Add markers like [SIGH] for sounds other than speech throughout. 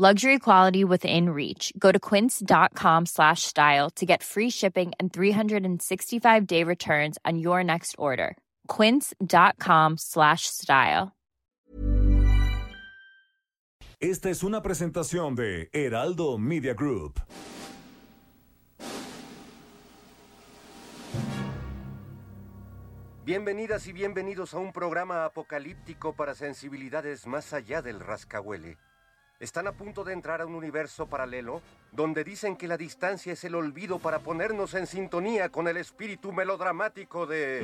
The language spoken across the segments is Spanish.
Luxury quality within reach. Go to quince.com slash style to get free shipping and 365-day returns on your next order. quince.com slash style. Esta es una presentación de Heraldo Media Group. Bienvenidas y bienvenidos a un programa apocalíptico para sensibilidades más allá del rascahuele. Están a punto de entrar a un universo paralelo donde dicen que la distancia es el olvido para ponernos en sintonía con el espíritu melodramático de...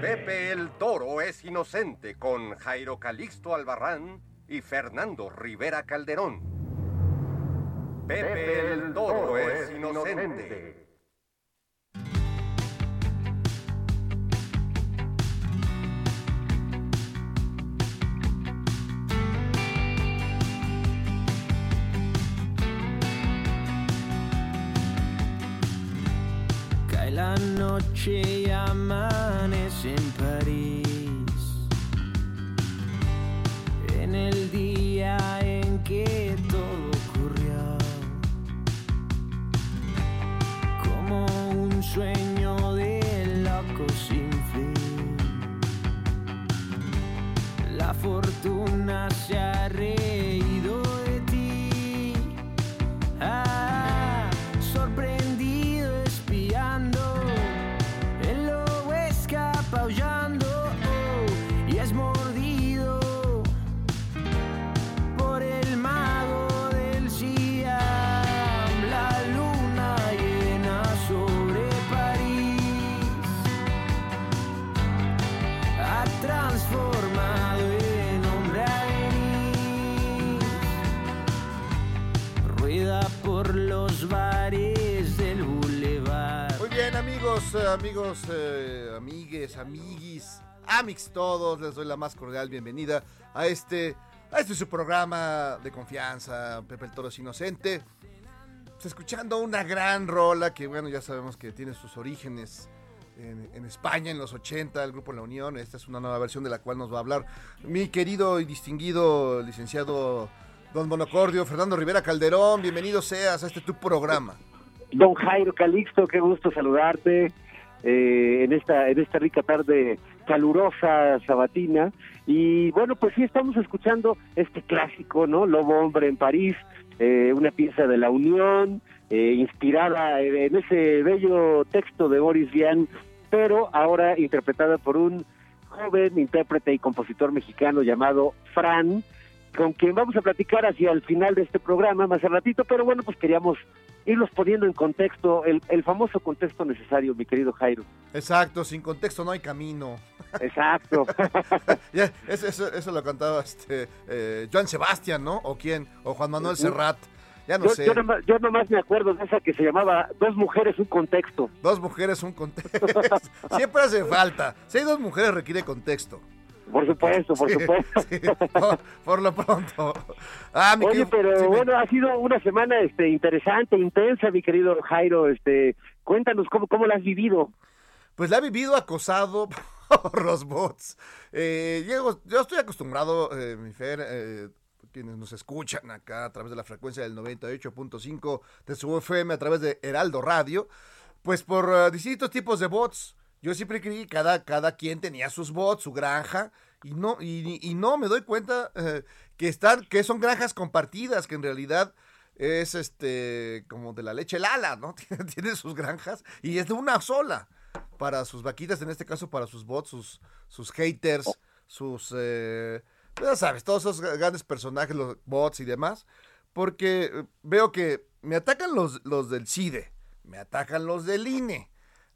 Pepe el Toro es inocente con Jairo Calixto Albarrán y Fernando Rivera Calderón. Pepe el Toro es inocente. La noche amanece en París. Amigos, eh, amigues, amiguis, amix todos, les doy la más cordial bienvenida a este, a este su programa de confianza, Pepe el Toro es Inocente. Pues, escuchando una gran rola que, bueno, ya sabemos que tiene sus orígenes en, en España en los 80, el grupo La Unión. Esta es una nueva versión de la cual nos va a hablar mi querido y distinguido licenciado Don Monocordio, Fernando Rivera Calderón. Bienvenido seas a este tu programa. Don Jairo Calixto, qué gusto saludarte eh, en esta en esta rica tarde calurosa sabatina. Y bueno pues sí estamos escuchando este clásico no Lobo hombre en París eh, una pieza de la Unión eh, inspirada en ese bello texto de Boris Vian pero ahora interpretada por un joven intérprete y compositor mexicano llamado Fran con quien vamos a platicar hacia el final de este programa más al ratito, pero bueno, pues queríamos irlos poniendo en contexto, el, el famoso contexto necesario, mi querido Jairo. Exacto, sin contexto no hay camino. [LAUGHS] Exacto. [LAUGHS] Eso, eso, eso lo cantaba este eh, Joan Sebastián, ¿no? ¿O quién? O Juan Manuel Serrat. Ya no yo, sé. yo, nomás, yo nomás me acuerdo de esa que se llamaba Dos mujeres, un contexto. Dos mujeres, un contexto. [LAUGHS] Siempre hace falta. Si hay dos mujeres, requiere contexto. Por supuesto, por Sí, supuesto. sí, por, por lo pronto. Ah, mi Oye, querido- pero sí, bueno, ha sido una semana este interesante, intensa, mi querido Jairo. Este, cuéntanos cómo, cómo la has vivido. Pues la he vivido acosado [LAUGHS] por los bots. Eh, llego- yo estoy acostumbrado, eh, mi Fer, eh, quienes nos escuchan acá a través de la frecuencia del 98.5 de su FM, a través de Heraldo Radio, pues por eh, distintos tipos de bots. Yo siempre creí que cada, cada quien tenía sus bots, su granja, y no, y, y no me doy cuenta eh, que están, que son granjas compartidas, que en realidad es este como de la leche Lala, ¿no? [LAUGHS] Tiene, tiene sus granjas y es de una sola para sus vaquitas, en este caso para sus bots, sus, sus haters, sus, eh, ya sabes, todos esos grandes personajes, los bots y demás, porque eh, veo que me atacan los, los del CIDE, me atacan los del INE,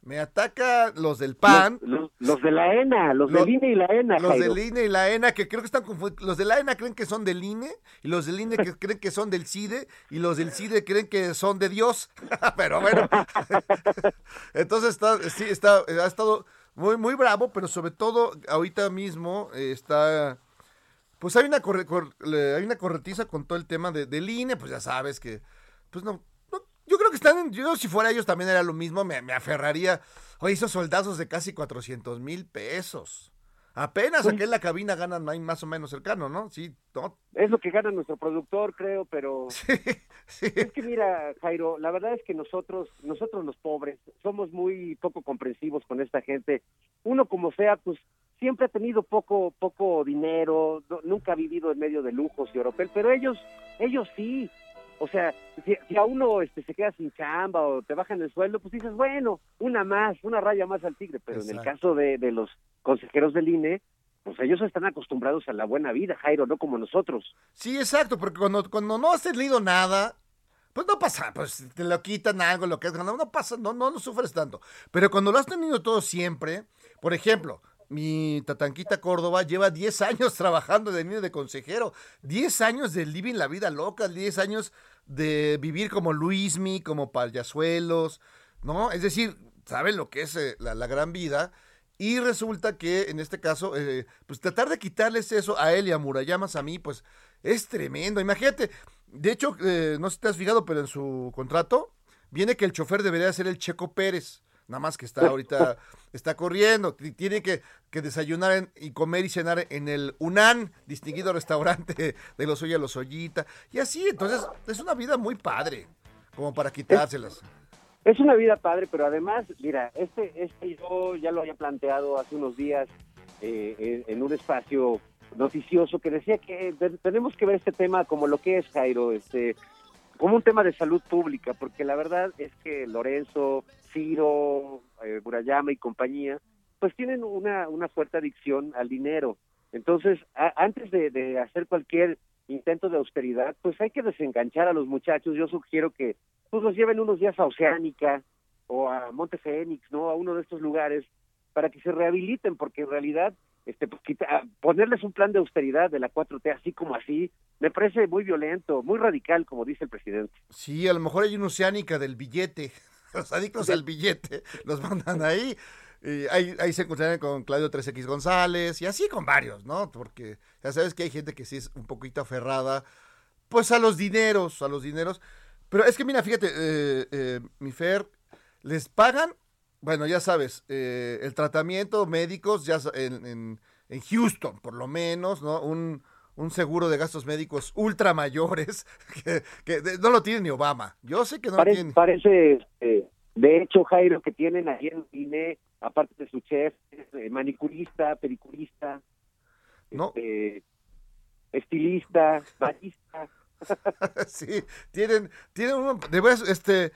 Me ataca los del PAN. Los, los- los de la ENA, los, Los- del INE y la ENA, Los Jairo. del INE y la ENA, que creo que están confundidos. Los de la ENA creen que son del INE, y los del INE que [LAUGHS] creen que son del CIDE, y los del CIDE creen que son de Dios. [LAUGHS] pero bueno. [LAUGHS] Entonces está, sí, está, ha estado muy, muy bravo, pero sobre todo ahorita mismo eh, está. Pues hay una, corre- hay una corretiza con todo el tema de, del INE, pues ya sabes que. Pues no. Yo creo que están. en- Yo, si fuera ellos, también era lo mismo. Me, me aferraría. Oye, esos soldazos de casi 400 mil pesos. Apenas aquí en la cabina ganan ahí más o menos cercano, ¿no? Sí, no. Es lo que gana nuestro productor, creo, pero [LAUGHS] Sí, sí. es que mira, Jairo, la verdad es que nosotros, nosotros los pobres, somos muy poco comprensivos con esta gente. Uno como sea, pues siempre ha tenido poco, poco dinero, no- nunca ha vivido en medio de lujos y oropel, pero ellos, ellos sí. O sea, si, si a uno este, se queda sin chamba o te bajan el sueldo, pues dices, bueno, una más, una raya más al tigre. Pero en el caso de, de los consejeros del INE, pues ellos están acostumbrados a la buena vida, Jairo, no como nosotros. Sí, exacto, porque cuando, cuando no has tenido nada, pues no pasa, pues te lo quitan algo, lo que es ganado, no pasa, no, no, no sufres tanto. Pero cuando lo has tenido todo siempre, por ejemplo, mi tatanquita Córdoba lleva 10 años [LAUGHS] trabajando de niño de consejero, 10 años de living la vida loca, 10 años de vivir como Luismi, como payasuelos, ¿no? Es decir, saben lo que es eh, la, gran vida. Y resulta que en este caso, eh, pues tratar de quitarles eso a él y a Murayamas a mí, pues es tremendo. Imagínate, de hecho, eh, no sé si te has fijado, pero en su contrato viene que el chofer debería ser el Checo Pérez. Nada más que está ahorita, está corriendo, t- tiene que, que desayunar en- y comer y cenar en el UNAN, distinguido restaurante de los Oya Los Ollita, y así, entonces es una vida muy padre, como para quitárselas. Es una vida padre, pero además, mira, este, este yo ya lo había planteado hace unos días eh, en, en un espacio noticioso que decía que te- tenemos que ver este tema como lo que es, Jairo, este, como un tema de salud pública, porque la verdad es que Lorenzo, Ciro, eh, Murayama y compañía, pues tienen una, una fuerte adicción al dinero. Entonces, a- antes de, de hacer cualquier intento de austeridad, pues hay que desenganchar a los muchachos. Yo sugiero que pues los lleven unos días a Oceánica o a Monte Fénix, ¿no? A uno de estos lugares para que se rehabiliten, porque en realidad este pues, quita- ponerles un plan de austeridad de la 4T así como así, me parece muy violento, muy radical, como dice el presidente. Sí, a lo mejor hay una oceánica del billete. [LAUGHS] Los adictos al billete [LAUGHS] los mandan ahí. Ahí, ahí se encontrarán con Claudio 3X González y así con varios, ¿no? Porque ya sabes que hay gente que sí es un poquito aferrada, pues a los dineros, a los dineros. Pero es que mira, fíjate, eh, eh, mi Fer, les pagan, bueno, ya sabes, eh, el tratamiento médicos ya en, en- en Houston, por lo menos, ¿no? Un, un seguro de gastos médicos ultra mayores [LAUGHS] que, que de- no lo tiene ni Obama. Yo sé que no lo Parece, tiene. parece eh, de hecho, Jairo, que tienen ahí en INE, aparte de su chef, eh, manicurista, pedicurista, No. este, estilista, [LAUGHS] barista. sí, tienen, tienen un, este,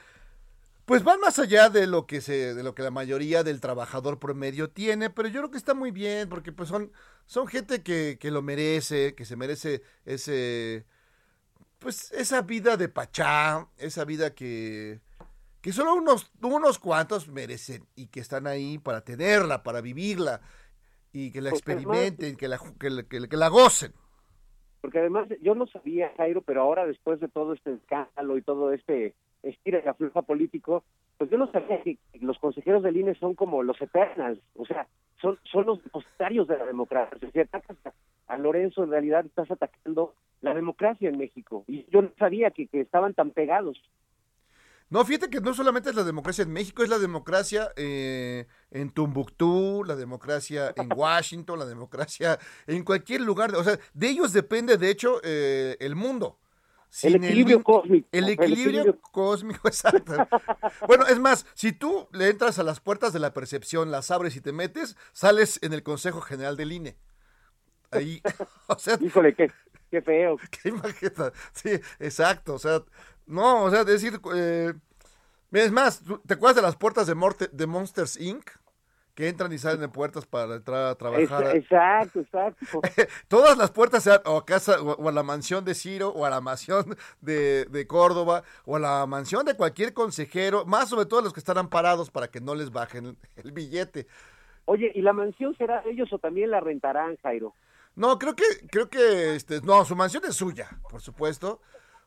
pues van más allá de lo que se, de lo que la mayoría del trabajador promedio tiene, pero yo creo que está muy bien, porque pues son, son gente que, que lo merece, que se merece ese, pues esa vida de pachá, esa vida que, que solo unos, unos cuantos merecen y que están ahí para tenerla, para vivirla y que la experimenten, que la, que la- que la- que la gocen. Porque además yo no sabía, Jairo, pero ahora después de todo este escándalo y todo este estira y afloja político, pues yo no sabía que los consejeros del INE son como los eternals, o sea, son, son los depositarios de la democracia. Si atacas a, Lorenzo, en realidad estás atacando la democracia en México. Y yo no sabía que, que estaban tan pegados. No, fíjate que no solamente es la democracia en México, es la democracia eh, en Tumbuctú, la democracia en [LAUGHS] Washington, la democracia en cualquier lugar. O sea, de ellos depende, de hecho, eh, el mundo. El equilibrio cósmico, El el equilibrio, cósmico, [LAUGHS] exacto. bueno, es más, si tú le entras a las puertas de la percepción, las abres y te metes, sales en el Consejo General del INE. Ahí, [LAUGHS] o sea, Híjole, qué, qué feo. [LAUGHS] qué imagen Sí, exacto. O sea, no, o sea, decir. eh, es más, ¿tú- ¿te acuerdas de las puertas de, Morte- de Monsters Inc? Que entran y salen de puertas para entrar a trabajar. exacto, exacto. [LAUGHS] Todas las puertas sean o a casa o, a la mansión de Ciro o a la mansión de, de, Córdoba o a la mansión de cualquier consejero, más sobre todo los que están amparados para que no les bajen el, billete. Oye, ¿y la mansión será de ellos o también la rentarán, Jairo? No, creo que, creo que, este, no, su mansión es suya, por supuesto.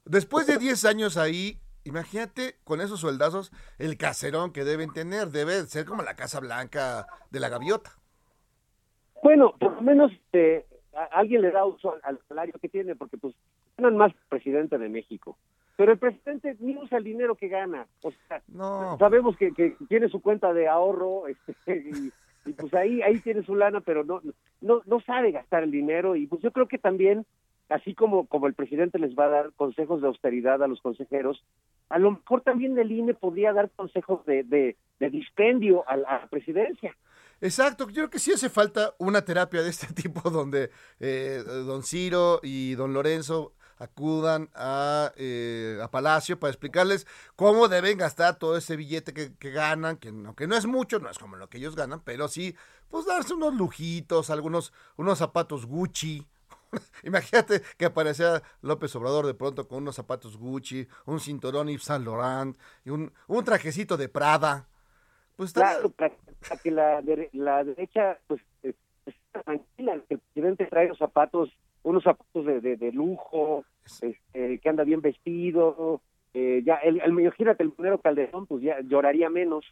Después de 10 años ahí, imagínate con esos sueldazos el caserón que deben tener. Debe ser como la Casa Blanca de la Gaviota. Bueno, por lo menos eh, alguien le da uso al, salario que tiene, porque pues ganan más presidente de México. Pero el presidente ni usa el dinero que gana. O sea, no. sabemos que, que tiene su cuenta de ahorro [LAUGHS] este, y, y, pues ahí ahí tiene su lana, pero no, no, no sabe gastar el dinero. Y pues yo creo que también así como, como el presidente les va a dar consejos de austeridad a los consejeros, a lo mejor también el INE podría dar consejos de, de, dispendio a la presidencia. Exacto, yo creo que sí hace falta una terapia de este [LAUGHS] tipo donde eh, don Ciro y don Lorenzo acudan a, eh, a, Palacio para explicarles cómo deben gastar todo ese billete que, que, ganan, que aunque no es mucho, no es como lo que ellos ganan, pero sí, pues darse unos lujitos, algunos, unos zapatos Gucci, [LAUGHS] Imagínate que aparecía López Obrador de pronto con unos zapatos Gucci, un cinturón Yves Saint Laurent y un, un trajecito de Prada. Pues claro, para, que la, la derecha pues está tranquila, que el presidente trae los zapatos, unos zapatos de, de, lujo, este, que anda bien vestido, eh, ya el, el, imagínate el monero Calderón, pues ya lloraría menos.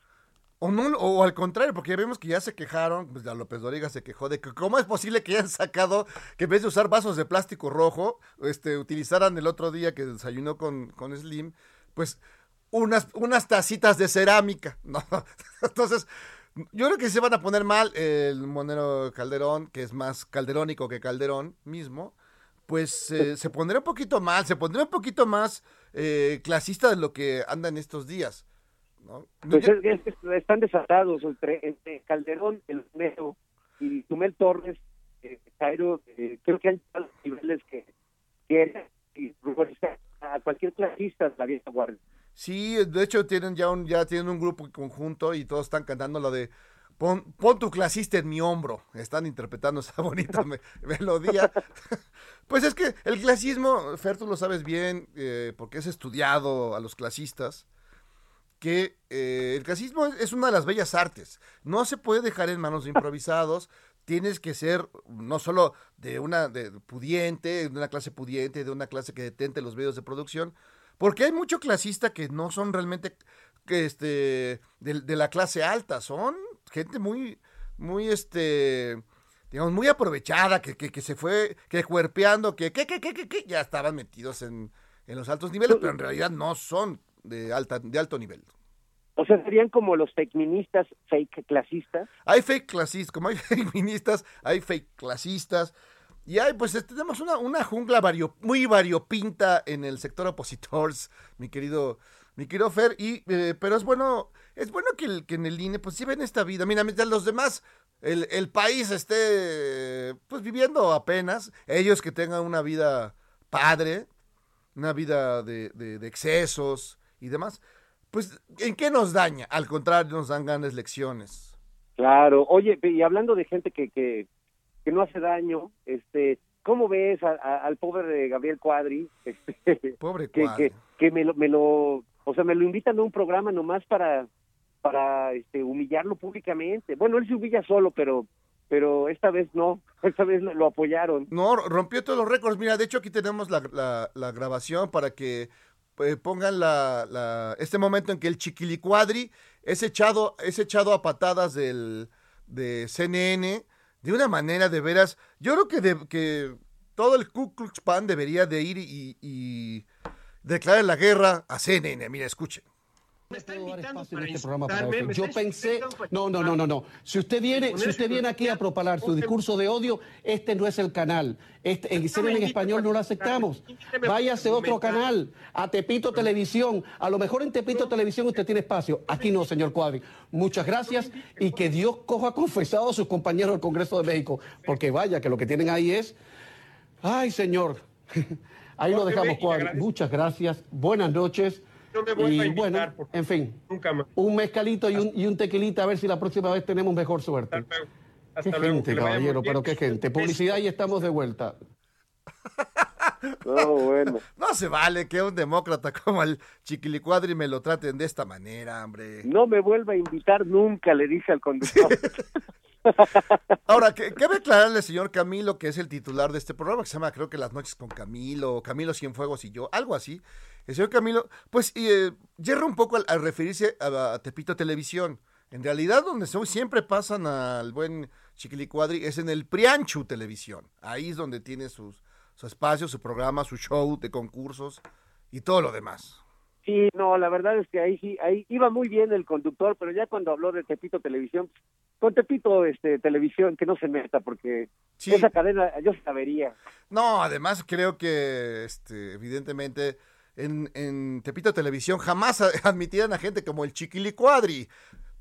O, no, o al contrario, porque ya vemos que ya se quejaron, pues ya López Doriga se quejó de que cómo es posible que hayan sacado, que en vez de usar vasos de plástico rojo, este, utilizaran el otro día que desayunó con, con Slim, pues unas, unas tacitas de cerámica, [LAUGHS] ¿no? Entonces, yo creo que se van a poner mal el monero Calderón, que es más calderónico que Calderón mismo, pues eh, se pondrá un poquito mal, se pondrá un poquito más eh, clasista de lo que anda en estos días. Pues están desatados entre, Calderón, el Mero y Tumel Torres, eh, Cairo, eh, creo que hay los niveles que quieren y a cualquier clasista la vieja guardia. Sí, de hecho tienen ya un, ya tienen un grupo conjunto y todos están cantando lo de pon, pon tu clasista en mi hombro. Están interpretando esa bonita [LAUGHS] melodía. [LAUGHS] pues es que el clasismo, Fer, tú lo sabes bien, eh, porque es estudiado a los clasistas que eh, el clasismo es una de las bellas artes. No se puede dejar en manos de [LAUGHS] improvisados. Tienes que ser no solo de una de pudiente, de una clase pudiente, de una clase que detente los medios de producción, porque hay mucho clasista que no son realmente que este de, la clase alta, son gente muy muy este digamos muy aprovechada que, que, que se fue que cuerpeando que que, que, que, que, ya estaban metidos en, en los altos niveles, pero en realidad no son de, alta, de alto nivel. O sea, serían como los fake ministas, fake clasistas. Hay fake clasistas, como hay [LAUGHS] fake ministas, hay fake clasistas. Y hay, pues tenemos una, una jungla vario, muy variopinta en el sector opositores, [LAUGHS] mi querido, mi querido Fer. Y, eh, pero es bueno, es bueno que, el, que en el INE, pues si ven esta vida. Mira, mientras los demás, el, el país esté, pues viviendo apenas, ellos que tengan una vida padre, una vida de, de excesos, y demás, pues ¿en qué nos daña? Al contrario, nos dan grandes lecciones. Claro, oye, y hablando de gente que, que, que no hace daño, este, ¿cómo ves al pobre Gabriel Cuadri? [LAUGHS] Este, pobre Cuadri. Que, que, me, lo, me lo, o sea, me lo invitan a un programa nomás para, para este, humillarlo públicamente. Bueno, él se humilla solo, pero pero esta vez no, [LAUGHS] esta vez lo, apoyaron. No, rompió todos los récords. Mira, de hecho aquí tenemos la, la, la grabación para que eh, pongan la, este momento en que el chiquilicuadri es echado, es echado a patadas del, de CNN de una manera de veras. Yo creo que, de, que todo el Ku Klux Klan debería de ir y, y declarar la guerra a CNN. Mira, escuchen. Me está invitando para este programa para Yo pensé, no, no, no, no, no. Si usted viene, si usted viene aquí a propalar su discurso de odio, este no es el canal. Este, CNN en español no lo aceptamos. Váyase a otro canal, a Tepito Televisión. A lo mejor en Tepito Televisión usted tiene espacio. Aquí no, señor Cuadri. Muchas gracias y que Dios coja confesado a sus compañeros del Congreso de México, porque vaya que lo que tienen ahí es, ay, señor. [LAUGHS] Ahí lo dejamos, Cuadri. Muchas gracias. Buenas noches No me vuelva a invitar, bueno, en fin. Nunca más. Un mezcalito y un, y un tequilita a ver si la próxima vez tenemos mejor suerte. Hasta qué gente, caballero, pero qué gente. Publicidad y estamos de vuelta. [LAUGHS] No, bueno. No se vale que un demócrata como el Chiquilicuadri me lo traten de esta manera, hombre. No me vuelva a invitar nunca, le dice al conductor. [LAUGHS] Ahora, ¿qué, ¿qué aclararle señor Camilo, que es el titular de este programa, que se llama, creo que Las Noches con Camilo, Camilo Cienfuegos y yo, algo así? El señor Camilo, pues, eh, yerra un poco al, referirse a, Tepito Televisión. En realidad, donde siempre pasan al buen Chiquilicuadri es en el Prianchu Televisión. Ahí es donde tiene sus, su espacio, su programa, su show de concursos y todo lo demás. Sí, no, la verdad es que ahí sí, ahí iba muy bien el conductor, pero ya cuando habló de Tepito Televisión, con Tepito este, Televisión, que no se meta, porque esa cadena yo sabería. No, además creo que, este, evidentemente, en, en Tepito Televisión jamás [LAUGHS] admitirán a gente como el Chiquilicuadri,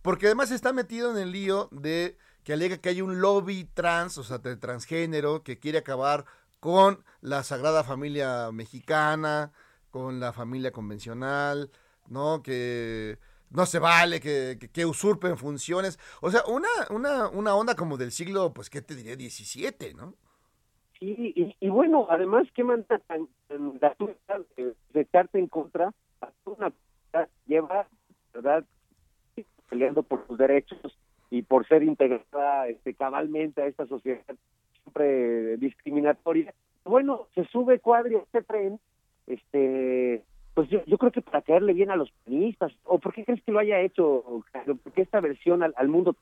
porque además está metido en el lío de que alega que hay un lobby trans, o sea, de transgénero, que quiere acabar con la Sagrada Familia Mexicana, con la familia convencional, ¿no? Que no se vale que, que, usurpen funciones. O sea, una, una, una onda como del siglo, pues, ¿qué te diré? 17, ¿no? Sí, y, bueno, además, ¿qué manda tan, de, de echarte en contra? A una lleva, ¿verdad? Peleando por sus derechos y por ser integrada este, cabalmente a esta sociedad siempre discriminatoria. Bueno, se sube Cuadri a este tren este pues yo, yo creo que para caerle bien a los pianistas, o por qué crees que lo haya hecho, ¿por qué esta versión al, mundo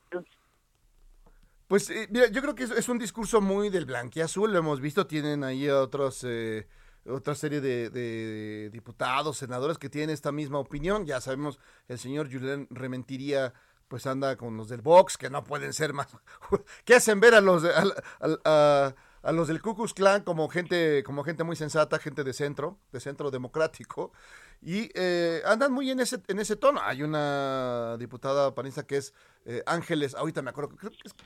Pues eh, mira, yo creo que es, un discurso muy del blanquiazul, lo hemos visto, tienen ahí otros, eh, otra serie de, diputados, senadores que tienen esta misma opinión, ya sabemos, el señor Julián Rementiría pues anda con los del Vox, que no pueden ser más, [LAUGHS] ¿qué hacen ver a los, a, a los del Ku Klan como gente, como gente muy sensata, gente de centro, de centro democrático, y eh, andan muy en ese, en ese tono. Hay una diputada panista que es eh, Ángeles, ahorita me acuerdo,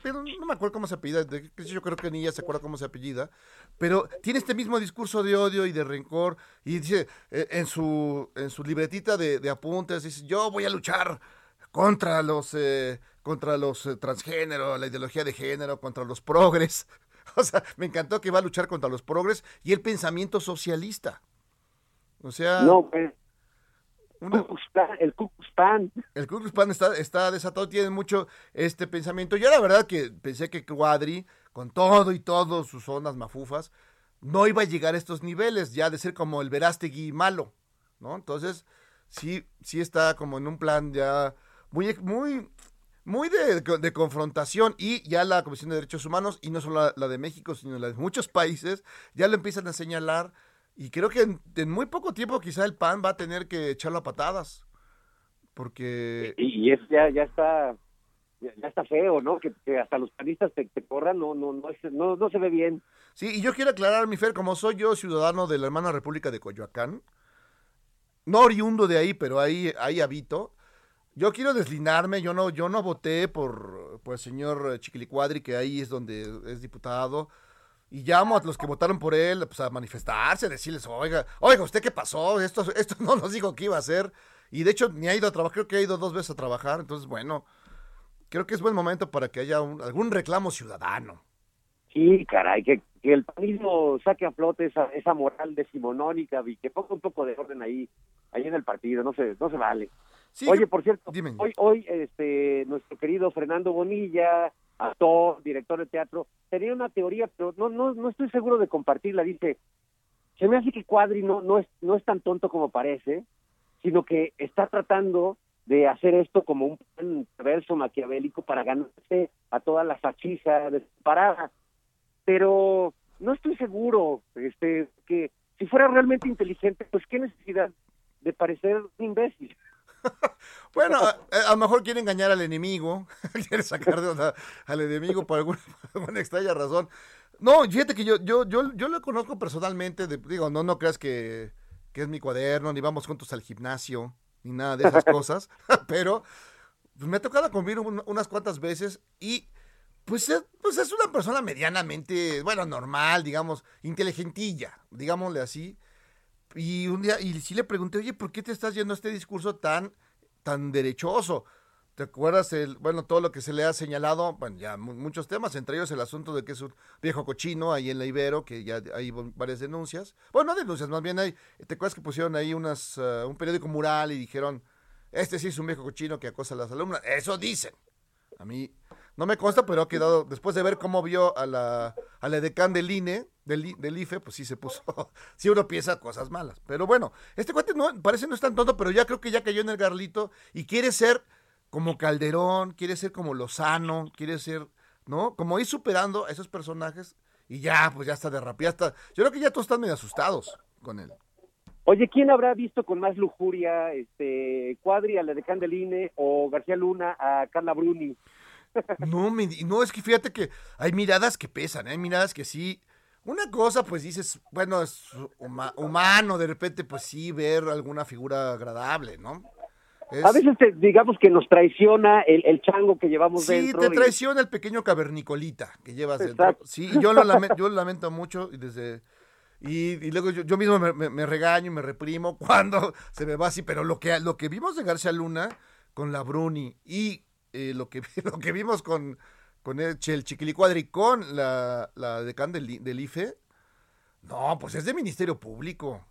pero no me acuerdo cómo se apellida, yo creo que ni ella se acuerda cómo se apellida, pero tiene este mismo discurso de odio y de rencor, y dice eh, en, su, en su libretita de, apuntes, dice, yo voy a luchar contra los... contra los transgéneros, la ideología de género, contra los progres. [LAUGHS] O sea, me encantó que va a luchar contra los progres y el pensamiento socialista. O sea... No, pues, el Pan. El Ku Pan está, está desatado, tiene mucho este pensamiento. Yo la verdad que pensé que Cuadri, con todo y todo sus ondas mafufas, no iba a llegar a estos niveles, ya de ser como el Verástegui malo, ¿no? Entonces, sí, sí está como en un plan ya muy, muy, muy de, confrontación y ya la Comisión de Derechos Humanos, y no solo la, de México, sino la de muchos países, ya lo empiezan a señalar y creo que en, muy poco tiempo quizá el PAN va a tener que echarlo a patadas. Porque... Y, eso ya, ya está ya, está feo, ¿no? Que, hasta los panistas te, corran, no, no, no, no, no se ve bien. Sí, y yo quiero aclarar, mi Fer, como soy yo ciudadano de la hermana República de Coyoacán, no oriundo de ahí, pero ahí, ahí habito, yo quiero deslindarme, yo no, yo no voté por, por el señor Chiquilicuadri, que ahí es donde es diputado. Y llamo a los que votaron por él pues, a manifestarse, a decirles, oiga, oiga, ¿usted qué pasó? Esto, esto no nos dijo que iba a hacer. Y de hecho ni ha ido a trabajar, creo que ha ido dos veces a trabajar. Entonces, bueno, creo que es buen momento para que haya algún reclamo ciudadano. Sí, caray, que, que el panismo saque a flote esa, esa moral decimonónica y que ponga un poco de orden ahí, ahí en el partido, no se, no se vale. Oye, por cierto, hoy, hoy este, nuestro querido Fernando Bonilla, actor, director de teatro, tenía una teoría, pero no, no, no estoy seguro de compartirla. Dice, se me hace que Cuadri no, no, es, no es tan tonto como parece, sino que está tratando de hacer esto como un plan perverso maquiavélico para ganarse a todas las hachizas parada. Pero no estoy seguro este, que si fuera realmente inteligente, pues qué necesidad de parecer un imbécil. [LAUGHS] bueno, a, lo mejor quiere engañar al enemigo, [LAUGHS] quiere sacar de onda al enemigo [LAUGHS] por alguna, extraña razón. No, fíjate que yo, yo, yo, yo lo conozco personalmente, digo, no, no creas que, es mi cuaderno, ni vamos juntos al gimnasio, ni nada de esas cosas, pero pues, me ha tocado convivir unas cuantas veces y pues es, pues es una persona medianamente, bueno, normal, digamos, inteligentilla, digámosle así y un día, y sí le pregunté, oye, ¿por qué te estás yendo a este discurso tan, tan derechoso? ¿Te acuerdas, el, bueno, todo lo que se le ha señalado? Bueno, ya muchos temas, entre ellos el asunto de que es un viejo cochino ahí en la Ibero, que ya hay varias denuncias. Bueno, no denuncias, más bien hay, ¿te acuerdas que pusieron ahí unas, uh, un periódico mural y dijeron, este sí es un viejo cochino que acosa a las alumnas? Eso dicen. A mí no me consta, pero ha quedado, después de ver cómo vio a la, a la decán del INE, del, del IFE, pues sí se puso, [LAUGHS] sí uno piensa cosas malas. Pero bueno, este cuate no, parece no es tan tonto, pero ya creo que ya cayó en el garlito y quiere ser como Calderón, quiere ser como Lozano, quiere ser, ¿no? Como ir superando a esos personajes y ya, pues ya está de ya está. Yo creo que ya todos están medio asustados con él. Oye, ¿quién habrá visto con más lujuria, este, Cuadri a la de Candeline o García Luna a Carla Bruni? No, no, es que fíjate que hay miradas que pesan, hay miradas que sí. Una cosa, pues dices, bueno, es humano, de repente, pues sí, ver alguna figura agradable, ¿no? A veces digamos que nos traiciona el, chango que llevamos dentro. Sí, te traiciona el pequeño cavernicolita que llevas dentro. Sí, yo lo, lamento, yo lo lamento mucho y desde... Y, luego yo, mismo me, regaño y me reprimo [LAUGHS] cuando se me va así, pero lo que, lo que vimos de García Luna con la Bruni y eh, lo, que, [LAUGHS] lo que vimos con, con el, el Chiquilicuadri con la, la decán del, del IFE, no, pues es de Ministerio Público.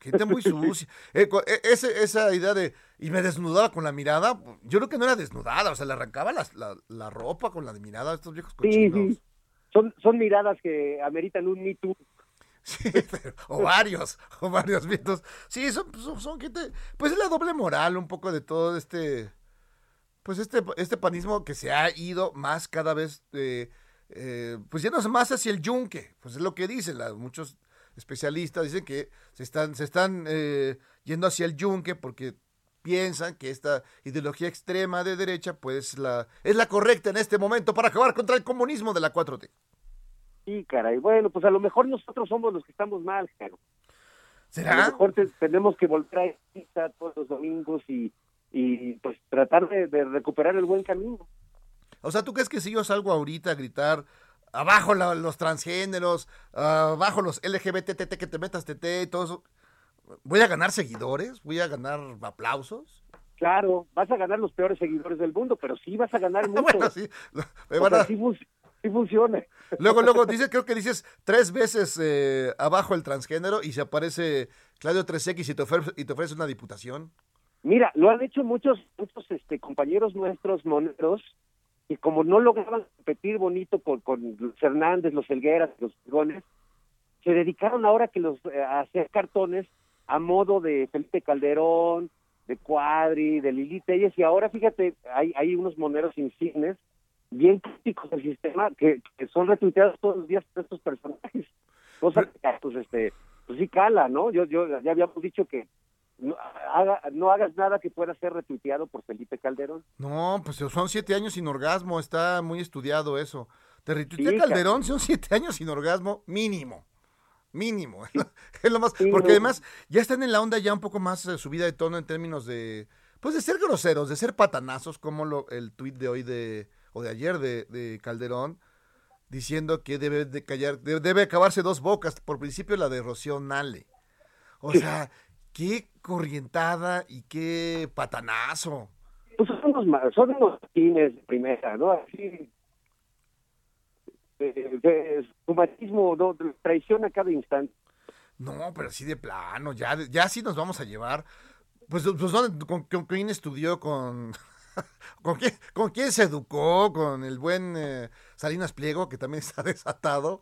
Gente muy sucia. [LAUGHS] Eh, e, esa idea de. Y me desnudaba con la mirada. Yo creo que no era desnudada, o sea, le arrancaba la, la, ropa con la de mirada a estos viejos cochinos. Sí, Son, son miradas que ameritan un Me Too. [LAUGHS] Sí, o varios, o varios mitos. Sí, son, son, gente. Pues es la doble moral, un poco de todo este. Pues este, este panismo que se ha ido más cada vez. Eh, eh, pues yéndose más hacia el yunque. Pues es lo que dicen las, muchos especialistas dicen que se están, se están eh, yendo hacia el yunque porque piensan que esta ideología extrema de derecha pues la, es la correcta en este momento para acabar contra el comunismo de la 4T. Sí, caray. Bueno, pues a lo mejor nosotros somos los que estamos mal, caro. ¿Será? A lo mejor tenemos que volver a todos los domingos y, y pues tratar de, de, recuperar el buen camino. O sea, ¿tú crees que si yo salgo ahorita a gritar abajo los transgéneros, abajo los LGBT, que te metas TT y todo eso. ¿Voy a ganar seguidores? ¿Voy a ganar aplausos? Claro, vas a ganar los peores seguidores del mundo, pero sí vas a ganar [LAUGHS] mucho. bueno, sí. sí, funciona. Luego, luego, [LAUGHS] dice, creo que dices tres veces eh, abajo el transgénero y se aparece Claudio 3X y te, ofrece, y te ofrece una diputación. Mira, lo han hecho muchos, muchos este, compañeros nuestros moneros y como no lograban competir bonito con, con los Hernández, los Helgueras, los Pigones, se dedicaron ahora que los eh, a hacer cartones a modo de Felipe Calderón, de Cuadri, de Lili Telles, y ahora fíjate, hay, hay unos moneros insignes bien críticos del sistema que, son retuiteados todos los días por estos personajes. Cosa que pues este pues sí cala, ¿no? Yo yo ya habíamos dicho que no, haga, no hagas nada que pueda ser retuiteado por Felipe Calderón. No, pues son siete años sin orgasmo, está muy estudiado eso. Te retuitea Calderón, son siete años sin orgasmo, mínimo. Mínimo. [LAUGHS] es lo más. porque además ya están en la onda ya un poco más eh, subida de tono en términos de. Pues de ser groseros, de ser patanazos, como lo, el tuit de hoy de. o de ayer de, de Calderón, diciendo que debe de callar, debe, debe acabarse dos bocas, por principio la de Rocío Nale. O sea, qué corrientada y qué patanazo. Pues son unos, son unos de primera, ¿no? Así. Eh, su machismo ¿no? traiciona cada instante. No, pero sí de plano, ya, ya sí nos vamos a llevar. Pues, pues ¿con, quién estudió? ¿Con, [LAUGHS] ¿con, quién, ¿Con quién se educó? ¿Con el buen eh, Salinas Pliego, que también [LAUGHS] está desatado?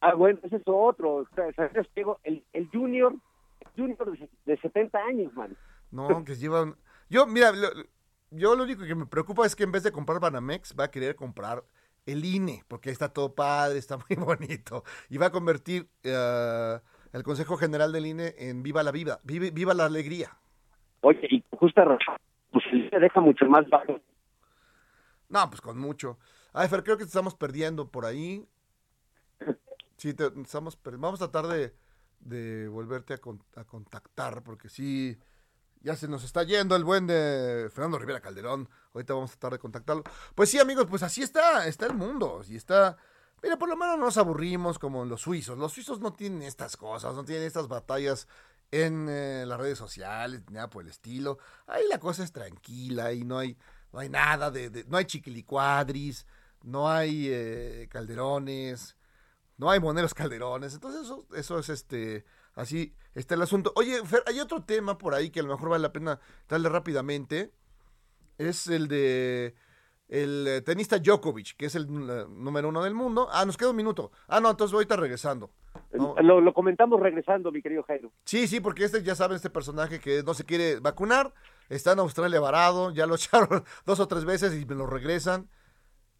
Ah, bueno, ese es otro. Salinas Pliego, el, el junior junior de 70 años, man. No, que llevan... Yo, mira, yo lo único que me preocupa es que en vez de comprar Banamex, va a querer comprar el INE, porque está todo padre, está [LAUGHS] muy bonito, y va a convertir uh, el Consejo General del INE en viva la vida, viva, viva la alegría. Oye, y justa razón, pues se deja mucho más bajo. No, pues con mucho. Ay, Fer, creo que te estamos perdiendo por ahí. Sí, te, estamos Vamos a tratar de de volverte a, contactar, porque sí, ya se nos está yendo el buen de Fernando Rivera Calderón. Ahorita vamos a tratar de contactarlo. Pues sí, amigos, pues así está, está el mundo. Y está. Mira, por lo menos no nos aburrimos como los suizos. Los suizos no tienen estas cosas, no tienen estas batallas en eh, las redes sociales, nada por el estilo. Ahí la cosa es tranquila y no hay, no hay nada de, no hay chiquilicuadris, no hay eh, calderones, no hay moneros calderones. Entonces eso, eso es este, así está el asunto. Oye, Fer, hay otro tema por ahí que a lo mejor vale la pena darle rápidamente. Es el de el eh, tenista Djokovic, que es el número uno del mundo. Ah, nos queda un minuto. Ah, no, entonces ahorita regresando. Lo, comentamos regresando, mi querido Jairo. Sí, sí, porque este, ya saben, este personaje que no se quiere vacunar, está en Australia varado, ya lo [LAUGHS] echaron dos o tres veces y me lo regresan.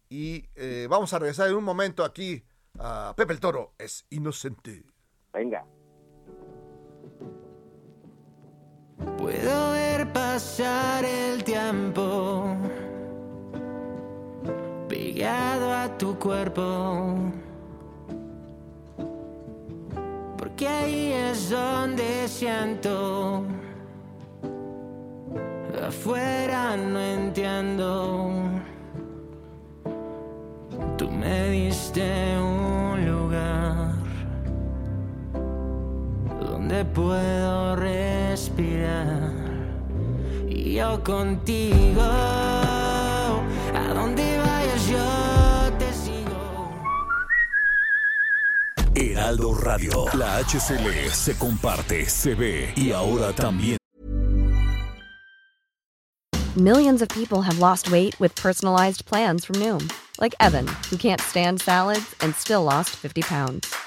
Y eh, vamos a regresar en un momento aquí a Pepe el Toro, es inocente. Venga. Puedo ver pasar el tiempo pegado a tu cuerpo que ahí es donde siento. Afuera no entiendo. Tú me diste un donde puedo respirar. Y yo contigo, a donde vayas yo. Heraldo Radio. La HCL se comparte, se ve y ahora también. Millions of people have lost weight with personalized plans from Noom, like Evan, who can't stand salads and still lost 50 pounds.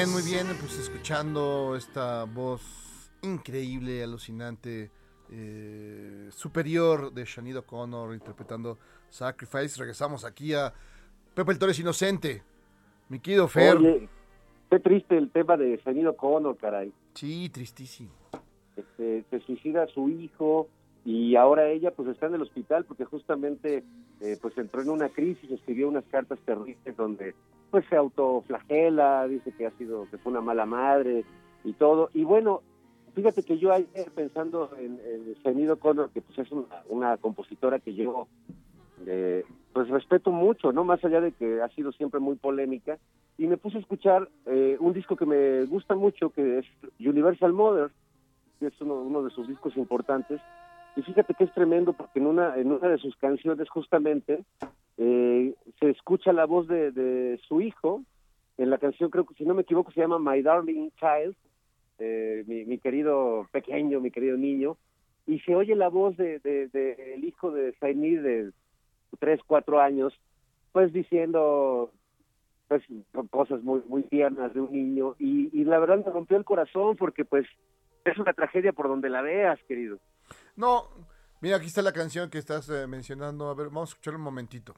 Bien, muy bien, pues escuchando esta voz increíble, alucinante, eh, superior de Shanido Connor interpretando Sacrifice. Regresamos aquí a Pepe el Torres Inocente. Mi querido Fer. Oye, qué triste el tema de Shanido Connor, caray. Sí, tristísimo. Este, se suicida su hijo y ahora ella pues está en el hospital porque justamente eh, pues entró en una crisis, escribió unas cartas terribles donde pues se autoflagela, dice que ha sido, que fue una mala madre y todo. Y bueno, Fíjate que yo ayer pensando en, el Sonido Connor, que pues es una, compositora que yo eh, pues respeto mucho, ¿no? Más allá de que ha sido siempre muy polémica, y me puse a escuchar eh, un disco que me gusta mucho, que es Universal Mother, que es uno, de sus discos importantes, y fíjate que es tremendo porque en una, en una de sus canciones justamente eh, se escucha la voz de, su hijo, en la canción creo que si no me equivoco se llama My Darling Child, eh, mi, querido pequeño, mi querido niño, y se oye la voz de, el hijo de Sainir de tres, cuatro años, pues diciendo pues cosas muy muy tiernas de un niño y la verdad me rompió el corazón porque pues es una tragedia por donde la veas, querido. No, mira, aquí está la canción que estás eh, mencionando. A ver, vamos a escuchar un momentito.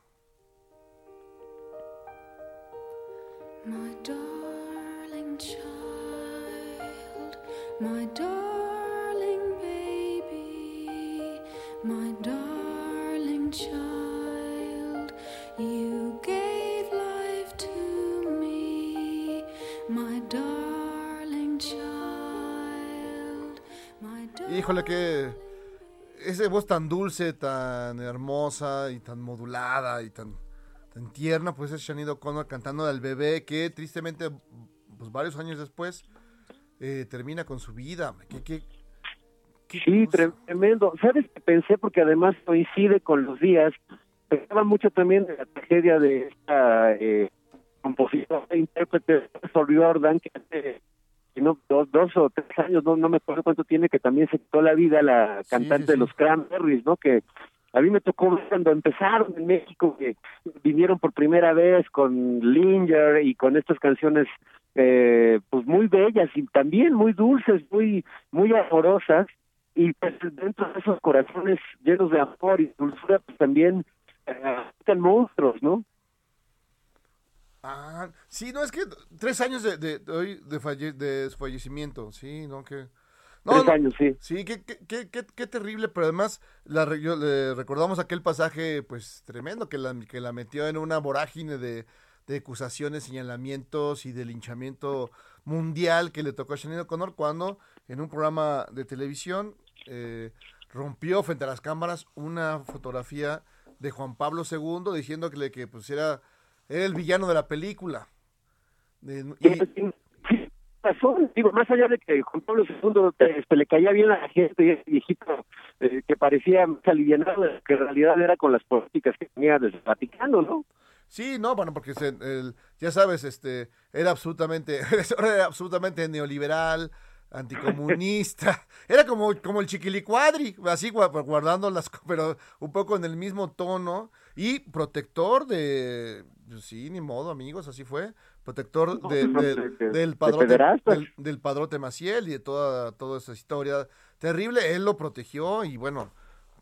My darling My darling baby, my darling child, you gave life to me, my darling child, my darling Híjole que esa voz tan dulce, tan hermosa y tan modulada y tan tan tierna, pues es Shanice O'Connor cantando al bebé que tristemente, pues varios años después, eh, termina con su vida. ¿Qué, sí, tremendo. ¿Sabes qué pensé? Porque además coincide con los días. Pensaba mucho también de la tragedia de esta eh, compositora e intérprete Sol Jordan, que hace no, dos, dos o tres años, no, no me acuerdo cuánto tiene, que también se quitó la vida la cantante de los Cranberries, ¿no? Que a mí me tocó cuando empezaron en México, que vinieron por primera vez con Linger y con estas canciones eh, pues muy bellas y también muy dulces, muy muy amorosas y pues dentro de esos corazones llenos de amor y dulzura pues también eh, monstruos, ¿no? Ah, sí, no, es que tres años de, de, de, de fallecimiento, sí, ¿no? Que... Tres años, sí. Sí, qué, qué, qué, qué, terrible, pero además la, le recordamos aquel pasaje, pues, tremendo, que la, que la metió en una vorágine de, de acusaciones, señalamientos y de linchamiento mundial que le tocó a Shannon O'Connor cuando en un programa de televisión eh, rompió frente a las cámaras una fotografía de Juan Pablo II diciendo que, le, que pues, era, el villano de la película. y, razón, digo, más allá de que Juan Pablo II este, le caía bien a la gente y ese viejito eh, que parecía más alivianado, que en realidad era con las políticas que tenía desde el Vaticano, ¿no? Sí, no, bueno, porque ya sabes, este, era absolutamente, [LAUGHS] era absolutamente neoliberal, anticomunista, [LAUGHS] era como, como el chiquilicuadri, así guardando las, [LAUGHS] pero un poco en el mismo tono, y protector de, pues sí, ni modo, amigos, así fue, protector de, del, padrote, del, padrote Maciel y de toda, toda esa historia terrible, él lo protegió y bueno,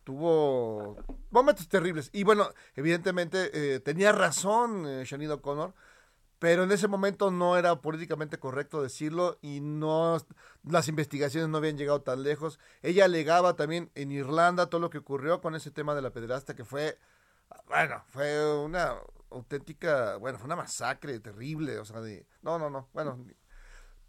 tuvo momentos terribles. Y bueno, evidentemente eh, tenía razón eh, O'Connor, pero en ese momento no era políticamente correcto decirlo y no las investigaciones no habían llegado tan lejos. Ella alegaba también en Irlanda todo lo que ocurrió con ese tema de la pederasta que fue bueno, fue una auténtica, bueno, fue una masacre terrible, o sea, de, no, no, no, bueno,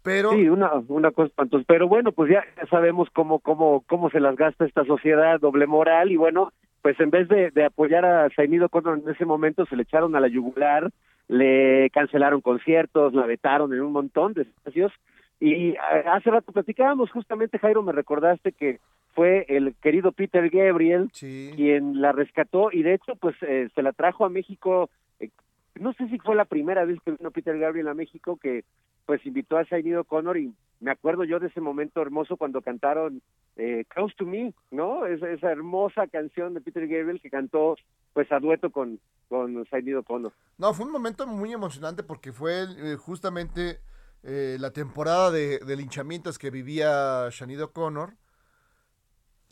pero... Sí, una, una cosa espantosa, pero bueno, pues ya, sabemos cómo, cómo, cómo se las gasta esta sociedad, doble moral, y bueno, pues en vez de, de apoyar a Sainido Connor en ese momento, se le echaron a la yugular, le cancelaron conciertos, la vetaron en un montón de espacios, y hace rato platicábamos, justamente Jairo, me recordaste que fue el querido Peter Gabriel quien la rescató y de hecho pues eh, se la trajo a México eh, no sé si fue la primera vez que vino Peter Gabriel a México que pues invitó a Sinead O'Connor y me acuerdo yo de ese momento hermoso cuando cantaron eh, Close to Me, ¿no? Esa, esa hermosa canción de Peter Gabriel que cantó pues a dueto con, con Sinead O'Connor. No, fue un momento muy emocionante porque fue eh, justamente la temporada de, de linchamientos que vivía Sinead O'Connor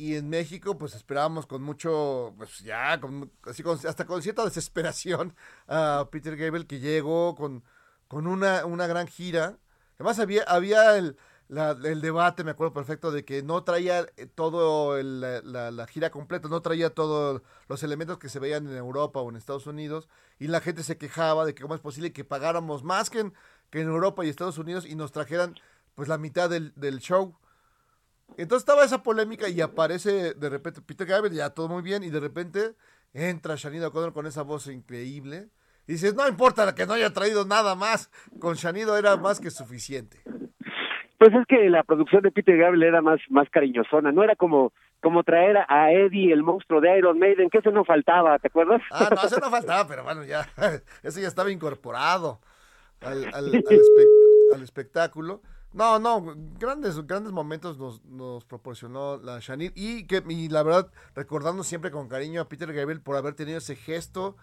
y en México, pues esperábamos con mucho, pues ya, con, así hasta con cierta [LAUGHS] desesperación a Peter Gabriel que llegó con, con una, una gran gira. Además había, había el, el debate, me acuerdo perfecto, de que no traía eh, todo la, la, gira completa, no traía todos los elementos que se veían en Europa o en Estados Unidos, y la gente se quejaba de que cómo es posible que pagáramos más que en, que en Europa y Estados Unidos y nos trajeran pues la mitad del, del show. Entonces estaba esa polémica y aparece de repente Peter Gabriel, ya todo muy bien, y de repente entra Shanido O'Connor con esa voz increíble. Y dices, no importa que no haya traído nada más, con Shanido era más que suficiente. Pues es que la producción de Peter Gabriel era más, más cariñosona, no era como, como traer a Eddie, el monstruo de Iron Maiden, que eso no faltaba, ¿te acuerdas? Ah, no, eso no faltaba, pero bueno, ya, [LAUGHS] eso ya estaba incorporado al, al, al [LAUGHS] espectáculo. No, no, grandes, grandes momentos nos, nos proporcionó la Shanit y que y la verdad recordando siempre con cariño a Peter Gabriel por haber tenido ese gesto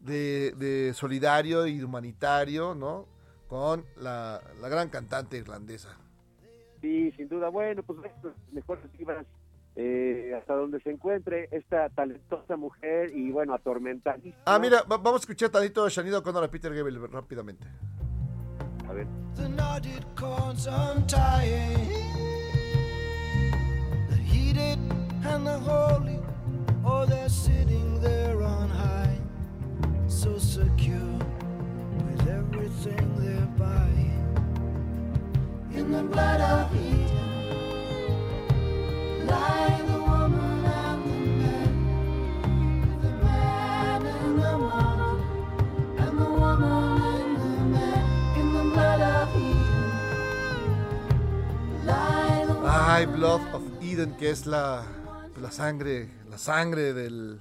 de, de solidario y humanitario, ¿no? Con la, la, gran cantante irlandesa. Sí, sin duda. Bueno, pues mejor vibras eh, hasta donde se encuentre esta talentosa mujer y bueno, atormentada. Ah, mira, vamos a escuchar tantito a Shanid con a Peter Gabriel rápidamente. A ver. And the holy, oh, they're sitting there que es la, la sangre, la sangre del,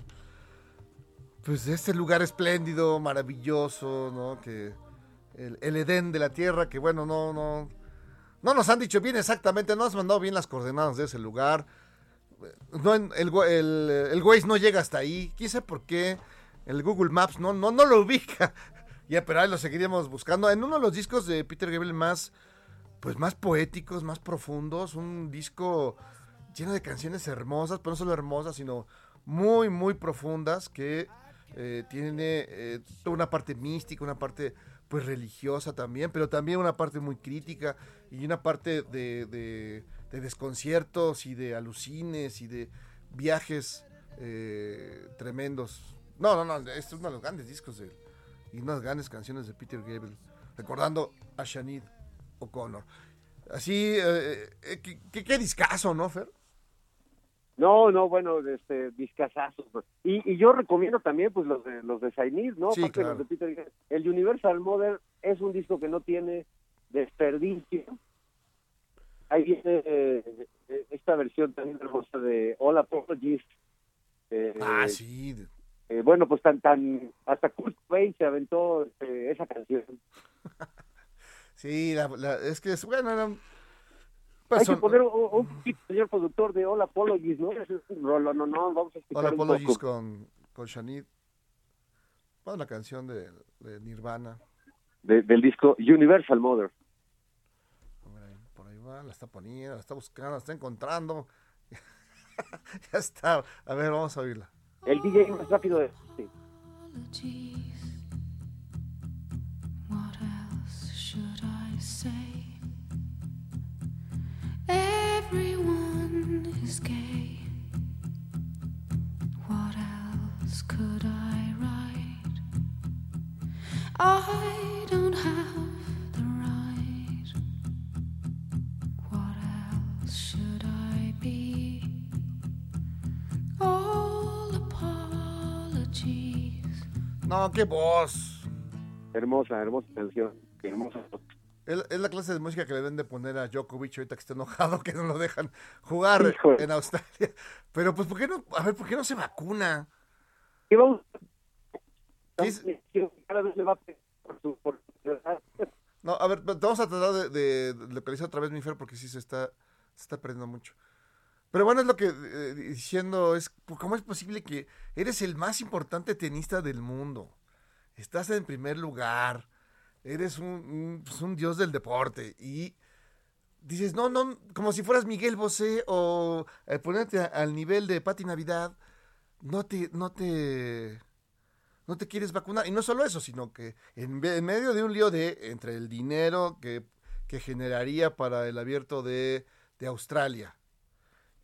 pues de este lugar espléndido, maravilloso, ¿no? Que el, el, Edén de la Tierra, que bueno, no, no, no nos han dicho bien exactamente, no has mandado bien las coordenadas de ese lugar. No, el, el, el Waze no llega hasta ahí, quise por qué. El Google Maps no, no, no lo ubica. [LAUGHS] ya, pero ahí lo seguiríamos buscando. En uno de los discos de Peter Gabriel más, pues más poéticos, más profundos, un disco lleno de canciones hermosas, pero no solo hermosas, sino muy, muy profundas, que eh, tiene eh, una parte mística, una parte pues religiosa también, pero también una parte muy crítica y una parte de, de, de desconciertos y de alucines y de viajes eh, tremendos. No, no, no, este es uno de los grandes discos de, y unas grandes canciones de Peter Gabriel, recordando a Shanid O'Connor. Así, ¿qué, qué, qué discazo, ¿no, Fer? No, no, bueno, este, discazazos. Y, y yo recomiendo también, pues, los de, los de Sainir, ¿no? Sí, claro. los de Peter, el Universal Modern es un disco que no tiene desperdicio. Ahí viene eh, esta versión también hermosa de All Apologies. Eh, ah, sí. Eh, bueno, pues tan, tan, hasta Kurt Cobain se aventó eh, esa canción. [LAUGHS] sí, la, la, es que es, bueno, era, hay que poner un, un poquito, señor productor, de All Apologies, ¿no? Es un rolo, no, no, vamos a escuchar All un Apologies poco. con, con Shanid. Pon la canción de, de Nirvana. De, del disco Universal Mother. Por ahí, por ahí va, la está poniendo, la está buscando, la está encontrando. [LAUGHS] ya está. A ver, vamos a oírla. El DJ más rápido de... Sí. Everyone gay. What else could I write? I don't have the right. What else should I be? All apologies. No, qué voz. Hermosa, hermosa canción. Hermosa. Es, es la clase de música que le deben de poner a Djokovic ahorita que está enojado [LAUGHS] que no lo dejan jugar Híjole. en Australia. Pero pues, ¿por qué no? A ver, ¿por qué no se vacuna? No, a ver, vamos a tratar de, de localizar otra vez mi Fer porque sí se está, se está perdiendo mucho. Pero bueno, es lo que eh, diciendo es, ¿cómo es posible que eres el más importante tenista del mundo? Estás en primer lugar, eres un, pues, un dios del deporte y dices, no, no, como si fueras Miguel Bosé o eh, ponerte al nivel de Pati Navidad, no te, no te, no te quieres vacunar. Y no solo eso, sino que en medio de un lío de entre el dinero que, que generaría para el abierto de, de Australia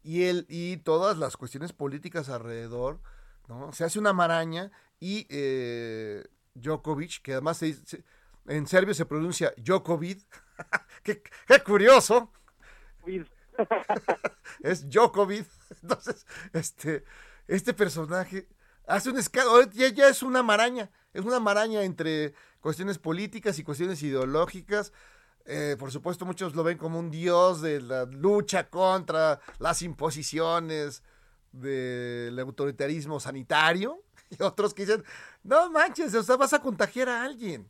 y, el, y todas las cuestiones políticas alrededor, ¿no? se hace una maraña y eh, Djokovic, que además se- se- en serbio se pronuncia Djokovic, [LAUGHS] qué, qué curioso, [LAUGHS] es Djokovic. [LAUGHS] Entonces, este, este personaje hace un escándalo, ya, ya es una maraña, es una maraña entre cuestiones políticas y cuestiones ideológicas. Eh, por supuesto, muchos lo ven como un dios de la lucha contra las imposiciones del autoritarismo sanitario. Y otros que dicen, no manches, o sea, vas a contagiar a alguien.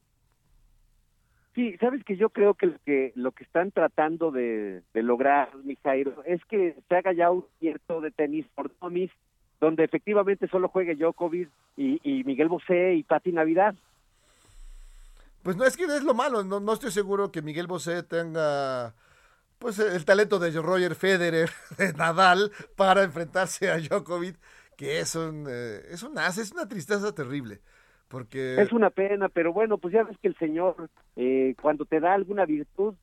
Sí, sabes que yo creo que lo que, están tratando de, lograr, Mijairo, es que se haga ya un cierto de tenis por domis, donde efectivamente solo juegue Djokovic y, Miguel Bosé y Pati Navidad. Pues no es que es lo malo, no, estoy seguro que Miguel Bosé tenga pues el talento de Roger Federer, [LAUGHS] de Nadal, para enfrentarse a Djokovic, que es un, eh, es es una tristeza terrible. Porque Es una pena, pero bueno, pues ya ves que el señor, eh, cuando te da alguna virtud,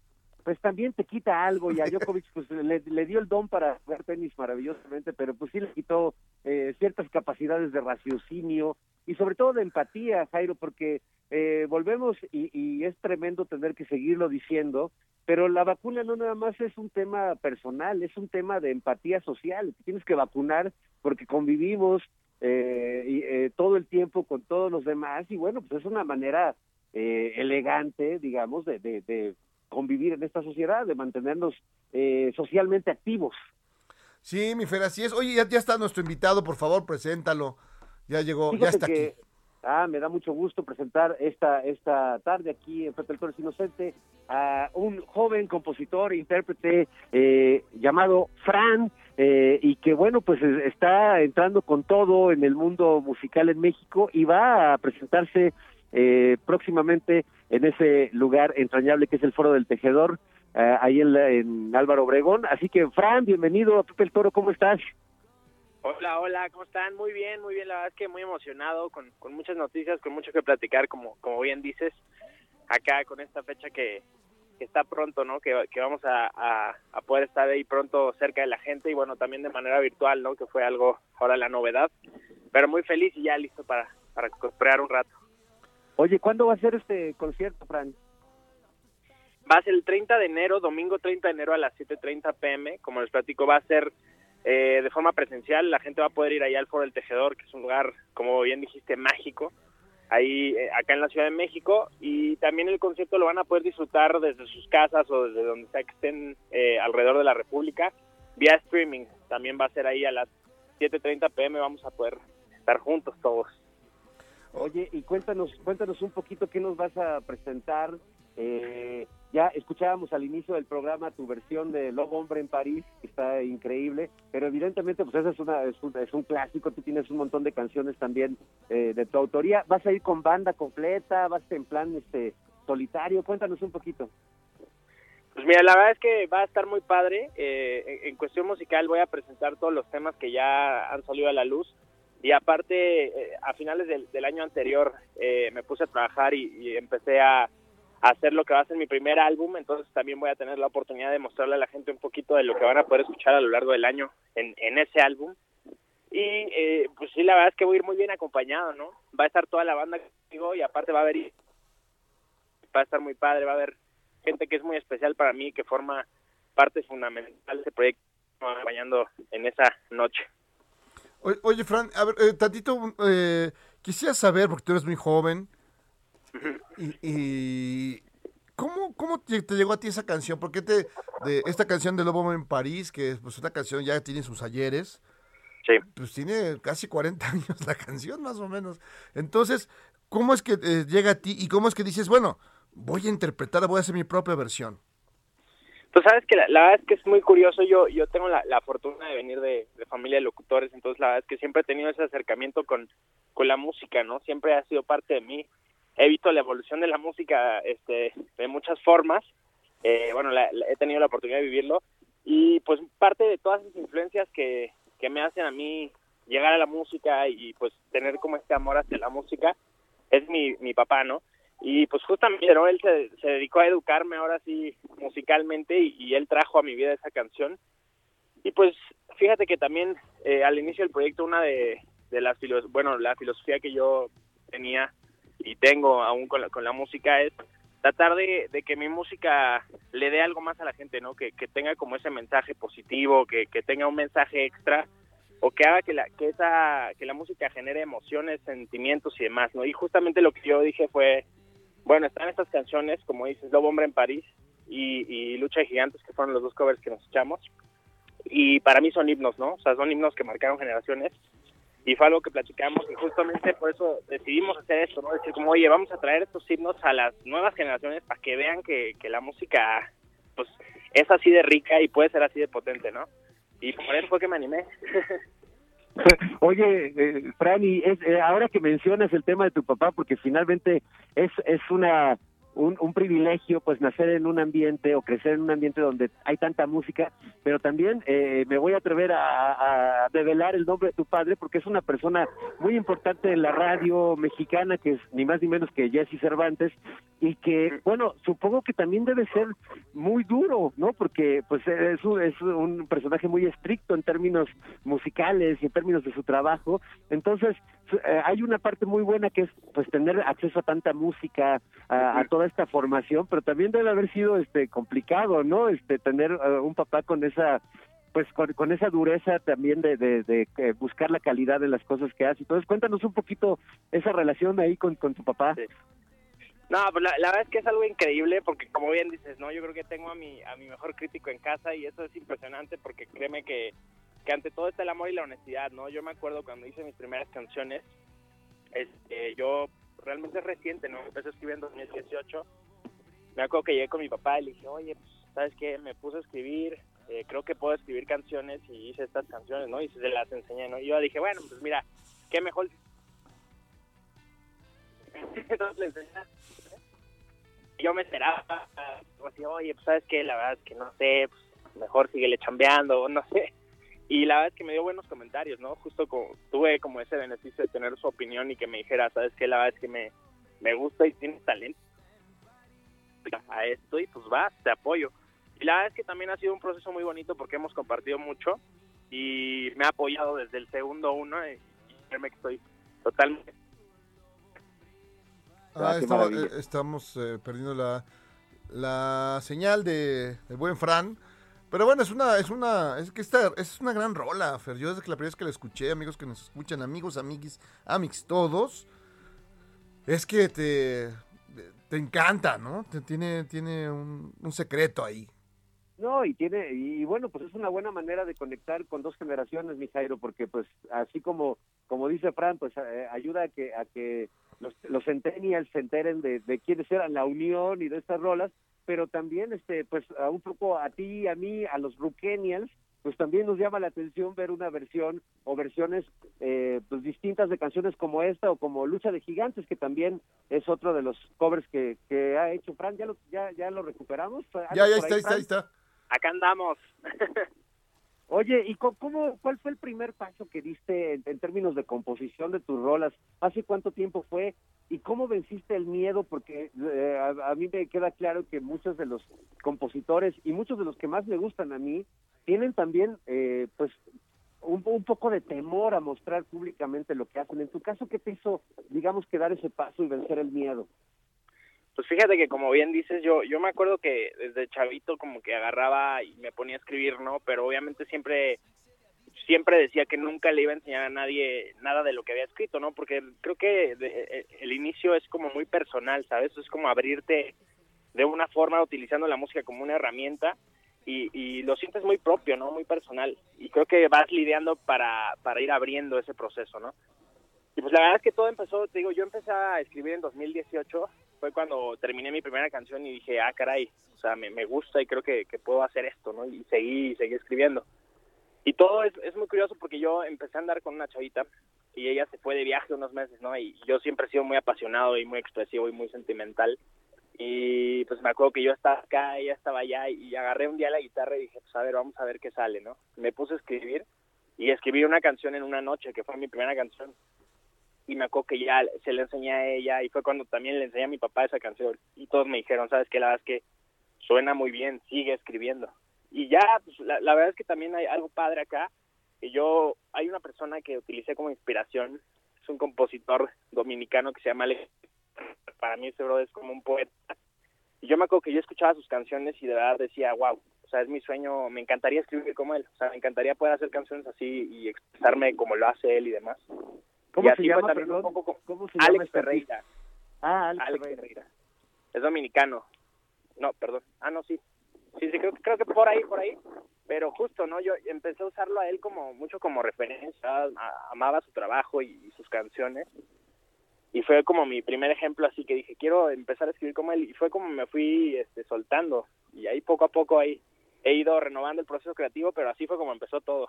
pues también te quita algo y a [LAUGHS] Djokovic pues le, le dio el don para jugar tenis maravillosamente, pero pues sí le quitó eh, ciertas capacidades de raciocinio y sobre todo de empatía, Jairo, porque eh, volvemos y, y es tremendo tener que seguirlo diciendo, pero la vacuna no nada más es un tema personal, es un tema de empatía social, tienes que vacunar porque convivimos eh, y, eh, todo el tiempo con todos los demás y bueno, pues es una manera eh, elegante, digamos, de, de, de convivir en esta sociedad, de mantenernos eh, socialmente activos. Sí, mi Fer, así es. Oye, ya, ya está nuestro invitado, por favor, preséntalo. Ya llegó, ya está aquí. Ah, me da mucho gusto presentar esta, esta tarde aquí en Pepe el Torres Inocente a un joven compositor, intérprete eh, llamado Fran, eh, y que bueno, pues está entrando con todo en el mundo musical en México y va a presentarse eh, próximamente en ese lugar entrañable que es el Foro del Tejedor, ahí en, en Álvaro Obregón. Así que Fran, bienvenido a Pepe el Toro, ¿cómo estás? Hola, hola, ¿cómo están? Muy bien, muy bien, la verdad es que muy emocionado, con, con muchas noticias, con mucho que platicar, como, como bien dices, acá con esta fecha que, que está pronto, ¿no? Que, que vamos a, a, a, poder estar ahí pronto cerca de la gente y bueno, también de manera virtual, ¿no? Que fue algo ahora la novedad, pero muy feliz y ya listo para, para cosprear un rato. Oye, ¿cuándo va a ser este concierto, Fran? Va a ser el 30 de enero, domingo 30 de enero a las 7.30 pm, como les platico, va a ser eh, de forma presencial. La gente va a poder ir allá al Foro del Tejedor, que es un lugar, como bien dijiste, mágico, ahí eh, acá en la Ciudad de México. Y también el concierto lo van a poder disfrutar desde sus casas o desde donde sea que estén eh, alrededor de la República, vía streaming. También va a ser ahí a las 7.30 pm, vamos a poder estar juntos todos. Oye, y cuéntanos, cuéntanos un poquito qué nos vas a presentar. Eh, ya escuchábamos al inicio del programa tu versión de Lobo Hombre en París, que está increíble, pero evidentemente pues esa es, una, es, un, es un clásico, tú tienes un montón de canciones también eh, de tu autoría. ¿Vas a ir con banda completa? ¿Vas en plan este solitario? Cuéntanos un poquito. Pues mira, la verdad es que va a estar muy padre. Eh, en, cuestión musical voy a presentar todos los temas que ya han salido a la luz. Y aparte, eh, a finales del, del año anterior eh, me puse a trabajar y, y empecé a hacer lo que va a ser mi primer álbum, entonces también voy a tener la oportunidad de mostrarle a la gente un poquito de lo que van a poder escuchar a lo largo del año en, en ese álbum. Y eh, pues sí, la verdad es que voy a ir muy bien acompañado, ¿no? Va a estar toda la banda conmigo y aparte va a haber, va a estar muy padre, va a haber gente que es muy especial para mí, que forma parte fundamental de ese proyecto, acompañando en esa noche. Oye Fran, a ver, eh, tantito, eh, quisiera saber, porque tú eres muy joven, y, y ¿cómo, ¿cómo te, llegó a ti esa canción? ¿Por qué te, de esta canción de Lobo en París, que es pues, una canción ya tiene sus ayeres? Sí. Pues tiene casi 40 [LAUGHS] años la canción, más o menos. Entonces, ¿cómo es que eh, llega a ti y cómo es que dices, bueno, voy a interpretar, voy a hacer mi propia versión? Pues sabes que la, la verdad es que es muy curioso, yo yo tengo la, la fortuna de venir de, de, familia de locutores, entonces la verdad es que siempre he tenido ese acercamiento con, con la música, ¿no? Siempre ha sido parte de mí he visto la evolución de la música este, de muchas formas. Eh, bueno, la, la, he tenido la oportunidad de vivirlo. Y pues parte de todas esas influencias que, que me hacen a mí llegar a la música y pues tener como este amor hacia la música es mi, mi papá, ¿no? Y pues justamente ¿no? él se, se dedicó a educarme ahora sí musicalmente y, y, él trajo a mi vida esa canción. Y pues fíjate que también eh, al inicio del proyecto una de, de las, bueno, la filosofía que yo tenía y tengo aún con la, con la música es tratar de, de, que mi música le dé algo más a la gente, ¿no? Que, que tenga como ese mensaje positivo, que, que, tenga un mensaje extra o que haga que la, que esa, que la música genere emociones, sentimientos y demás, ¿no? Y justamente lo que yo dije fue, bueno, están estas canciones, como dices, Lobo Hombre en París y, y Lucha de Gigantes, que fueron los dos covers que nos echamos. Y para mí son himnos, ¿no? O sea, son himnos que marcaron generaciones y fue algo que platicamos y justamente por eso decidimos hacer esto, ¿no? Decir como, oye, vamos a traer estos himnos a las nuevas generaciones para que vean que, que la música, pues, es así de rica y puede ser así de potente, ¿no? Y por eso fue que me animé. [LAUGHS] Oye, eh, Franny, es, eh, ahora que mencionas el tema de tu papá, porque finalmente es, es una un, un, privilegio pues nacer en un ambiente o crecer en un ambiente donde hay tanta música, pero también eh, me voy a atrever a, a, develar el nombre de tu padre porque es una persona muy importante en la radio mexicana que es ni más ni menos que Jesse Cervantes y que bueno supongo que también debe ser muy duro, ¿no? Porque pues es un, es un personaje muy estricto en términos musicales y en términos de su trabajo, entonces eh, hay una parte muy buena que es pues tener acceso a tanta música, a, a toda esta formación, pero también debe haber sido este complicado, ¿no? Este tener uh, un papá con esa pues con, con esa dureza también de, de, de, de, buscar la calidad de las cosas que hace. Entonces, cuéntanos un poquito esa relación ahí con, con tu papá. Sí. No, pues la, la, verdad es que es algo increíble porque como bien dices, ¿no? Yo creo que tengo a mi, a mi mejor crítico en casa y eso es impresionante porque créeme que, que ante todo está el amor y la honestidad, ¿no? Yo me acuerdo cuando hice mis primeras canciones, este, yo realmente es reciente, ¿no? Empecé a escribir en 2018. Me acuerdo que llegué con mi papá y le dije, oye, pues, ¿sabes qué? Me puse a escribir, eh, creo que puedo escribir canciones y hice estas canciones, ¿no? Y se las enseñé, ¿no? Y yo dije, bueno, pues mira, qué mejor. [LAUGHS] Entonces le enseñé yo me esperaba, así, oye, pues sabes que la verdad es que no sé, pues, mejor síguele chambeando, no sé. Y la verdad es que me dio buenos comentarios, ¿no? Justo como, tuve como ese beneficio de tener su opinión y que me dijera, sabes que la verdad es que me, me gusta y tienes talento a esto y pues va, te apoyo. Y la verdad es que también ha sido un proceso muy bonito porque hemos compartido mucho y me ha apoyado desde el segundo uno y, y que estoy totalmente Ah, estamos eh, perdiendo la, la señal de, del buen Fran. Pero bueno, es una, es una, es que esta, es una gran rola, Fer. Yo desde que la primera vez que la escuché, amigos que nos escuchan, amigos, amiguis, amix, todos, es que te, te encanta, ¿no? Te, tiene, tiene un, un secreto ahí. No, y tiene, y bueno, pues es una buena manera de conectar con dos generaciones, mi Jairo, porque pues así como, como dice Fran, pues eh, ayuda a que, a que los, los centennials se enteren de, de quiénes eran la unión y de estas rolas, pero también, este, pues a un poco a ti, a mí, a los Brookenials, pues también nos llama la atención ver una versión o versiones eh, pues distintas de canciones como esta o como Lucha de Gigantes, que también es otro de los covers que, que ha hecho Fran. ¿Ya lo, ya, ya lo recuperamos? Ya, ya está, ahí, está, ahí está. Acá andamos. [LAUGHS] Oye, ¿y cómo, cuál fue el primer paso que diste en, términos de composición de tus rolas? ¿Hace cuánto tiempo fue? ¿Y cómo venciste el miedo? Porque eh, a, mí me queda claro que muchos de los compositores y muchos de los que más me gustan a mí tienen también, eh, pues, un, un, poco de temor a mostrar públicamente lo que hacen. En tu caso, ¿qué te hizo, digamos, que dar ese paso y vencer el miedo? Pues fíjate que como bien dices, yo yo me acuerdo que desde chavito como que agarraba y me ponía a escribir, ¿no? Pero obviamente siempre siempre decía que nunca le iba a enseñar a nadie nada de lo que había escrito, ¿no? Porque creo que e, el inicio es como muy personal, ¿sabes? Es como abrirte de una forma utilizando la música como una herramienta y, y lo sientes muy propio, ¿no? Muy personal. Y creo que vas lidiando para, para ir abriendo ese proceso, ¿no? Y pues la verdad es que todo empezó, te digo, yo empecé a escribir en 2018, fue cuando terminé mi primera canción y dije, ah, caray, o sea, me, me gusta y creo que, puedo hacer esto, ¿no? Y seguí, seguí escribiendo. Y todo es, es muy curioso porque yo empecé a andar con una chavita y ella se fue de viaje unos meses, ¿no? Y yo siempre he sido muy apasionado y muy expresivo y muy sentimental. Y pues me acuerdo que yo estaba acá, ella estaba allá y agarré un día la guitarra y dije, pues a ver, vamos a ver qué sale, ¿no? Me puse a escribir y escribí una canción en una noche, que fue mi primera canción y me acuerdo que ya se le enseñé a ella y fue cuando también le enseñé a mi papá esa canción y todos me dijeron, sabes que la verdad es que suena muy bien, sigue escribiendo. Y ya, pues, la, la, verdad es que también hay algo padre acá, que yo, hay una persona que utilicé como inspiración, es un compositor dominicano que se llama Alex, para mí ese bro es como un poeta. Y yo me acuerdo que yo escuchaba sus canciones y de verdad decía, wow, o sea, es mi sueñño, me encantaría escribir como él, o sea, me encantaría poder hacer canciones así y expresarme como lo hace él y demás. ¿Cómo y se llama, perdón? Poco, ¿Cómo se Alex llama Ferreira. Ah, Alex, Alex Ferreira. Ferreira. Es dominicano. No, perdón. Ah, no, sí. Sí, sí, creo, creo que por ahí, por ahí. Pero justo, ¿no? Yo empecé a usarlo a él como mucho como referencia. Amaba su trabajo y, y sus canciones. Y fue como mi primer ejemplo, así que dije, quiero empezar a escribir como él. Y fue como me fui este, soltando. Y ahí poco a poco ahí he ido renovando el proceso creativo, pero así fue como empezó todo.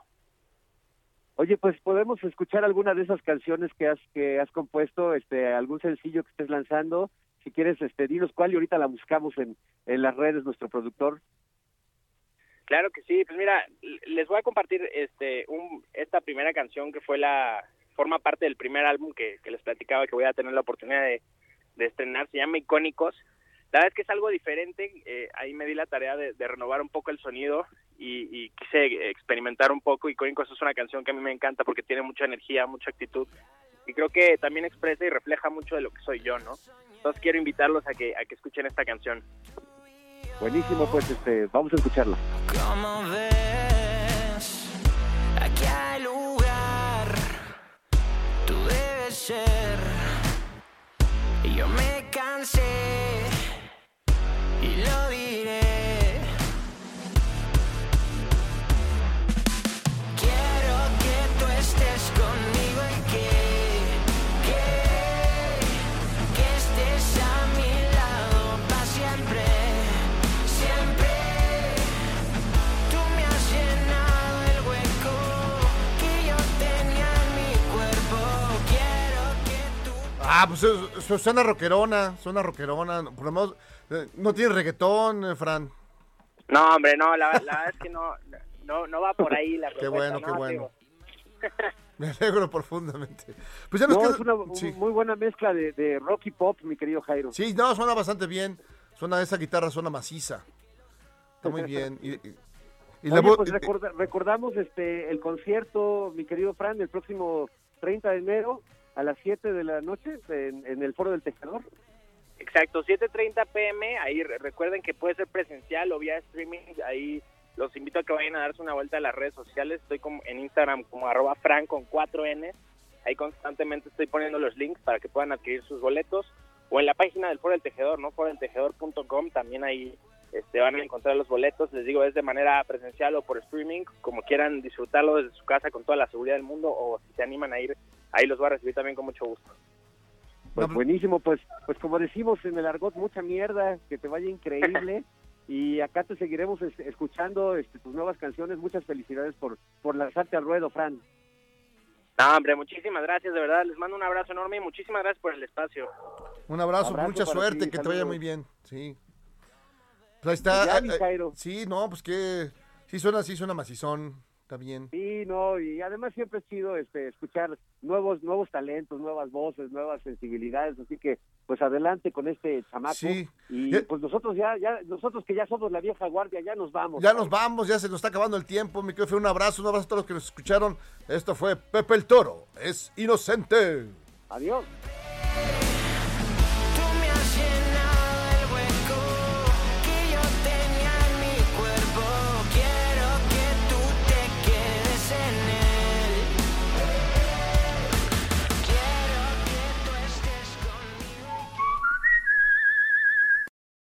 Oye, pues podemos escuchar alguna de esas canciones que has que has compuesto, este, algún sencillo que estés lanzando. Si quieres, este, dinos cuál y ahorita la buscamos en, en las redes, nuestro productor. Claro que sí, pues mira, les voy a compartir este un, esta primera canción que fue la forma parte del primer álbum que, que les platicaba que voy a tener la oportunidad de, de estrenar, se llama Icónicos. La verdad es que es algo diferente, eh, ahí me di la tarea de, de, renovar un poco el sonido y, y quise experimentar un poco. Icónicos es una canción que a mí me encanta porque tiene mucha energía, mucha actitud y creo que también expresa y refleja mucho de lo que soy yo, ¿no? Entonces quiero invitarlos a que, a que escuchen esta canción. Buenísimo, pues este, vamos a escucharla. ¿Cómo ves? Aquí hay lugar, tú debes ser. Y yo me canso Ah, pues su- suena rockerona, suena rockerona. Por lo menos, eh, no tiene reggaetón, eh, Fran. No, hombre, no, la, la verdad es que no, no, no va por ahí la [LAUGHS] Qué propuesta, bueno, qué ¿no? bueno. Digo, [LAUGHS] Me alegro profundamente. Pues ya nos No, queda- es una sí. muy buena mezcla de, de rock y pop, mi querido Jairo. Sí, no, suena bastante bien. Suena esa guitarra, suena maciza. Está muy bien. Y, y- y la Oye, pues recorda- recordamos este el concierto, mi querido Fran, el próximo 30 de enero a las 7 de la noche en, el Foro del Tejedor. Exacto, 7.30 pm, ahí re- recuerden que puede ser presencial o vía streaming, ahí los invito a que vayan a darse una vuelta a las redes sociales, estoy como en Instagram como arroba fran con 4 n ahí constantemente estoy poniendo los links para que puedan adquirir sus boletos, o en la página del Foro del Tejedor, ¿no? forodeltejedor.com, también ahí este, van a encontrar los boletos, les digo, es de manera presencial o por streaming, como quieran disfrutarlo desde su casa con toda la seguridad del mundo, o si se animan a ir, ahí los voy a recibir también con mucho gusto. Pues buenísimo, pues pues como decimos en el argot, mucha mierda, que te vaya increíble. [LAUGHS] y acá te seguiremos es- escuchando este, tus nuevas canciones. Muchas felicidades por, por lanzarte al ruedo, Fran. No, hombre, muchísimas gracias, de verdad, les mando un abrazo enorme y muchísimas gracias por el espacio. Un abrazo, Abrazo mucha suerte, ti, que te vaya muy bien. Sí. Pues ahí está. Pues ya, mi eh, Jairo. sí, no, pues que. Sí suena, sí suena macizón. Está bien. Sí, no, y además siempre es chido este, escuchar nuevos nuevos talentos, nuevas voces, nuevas sensibilidades, así que pues adelante con este chamaco. Sí. Y Ya- pues nosotros ya, ya, nosotros que ya somos la vieja guardia, ya nos vamos. Ya nos vamos, ya se nos está acabando el tiempo. Mi querido un abrazo, un abrazo a todos los que nos escucharon. Esto fue Pepe el Toro. Es inocente. Adiós.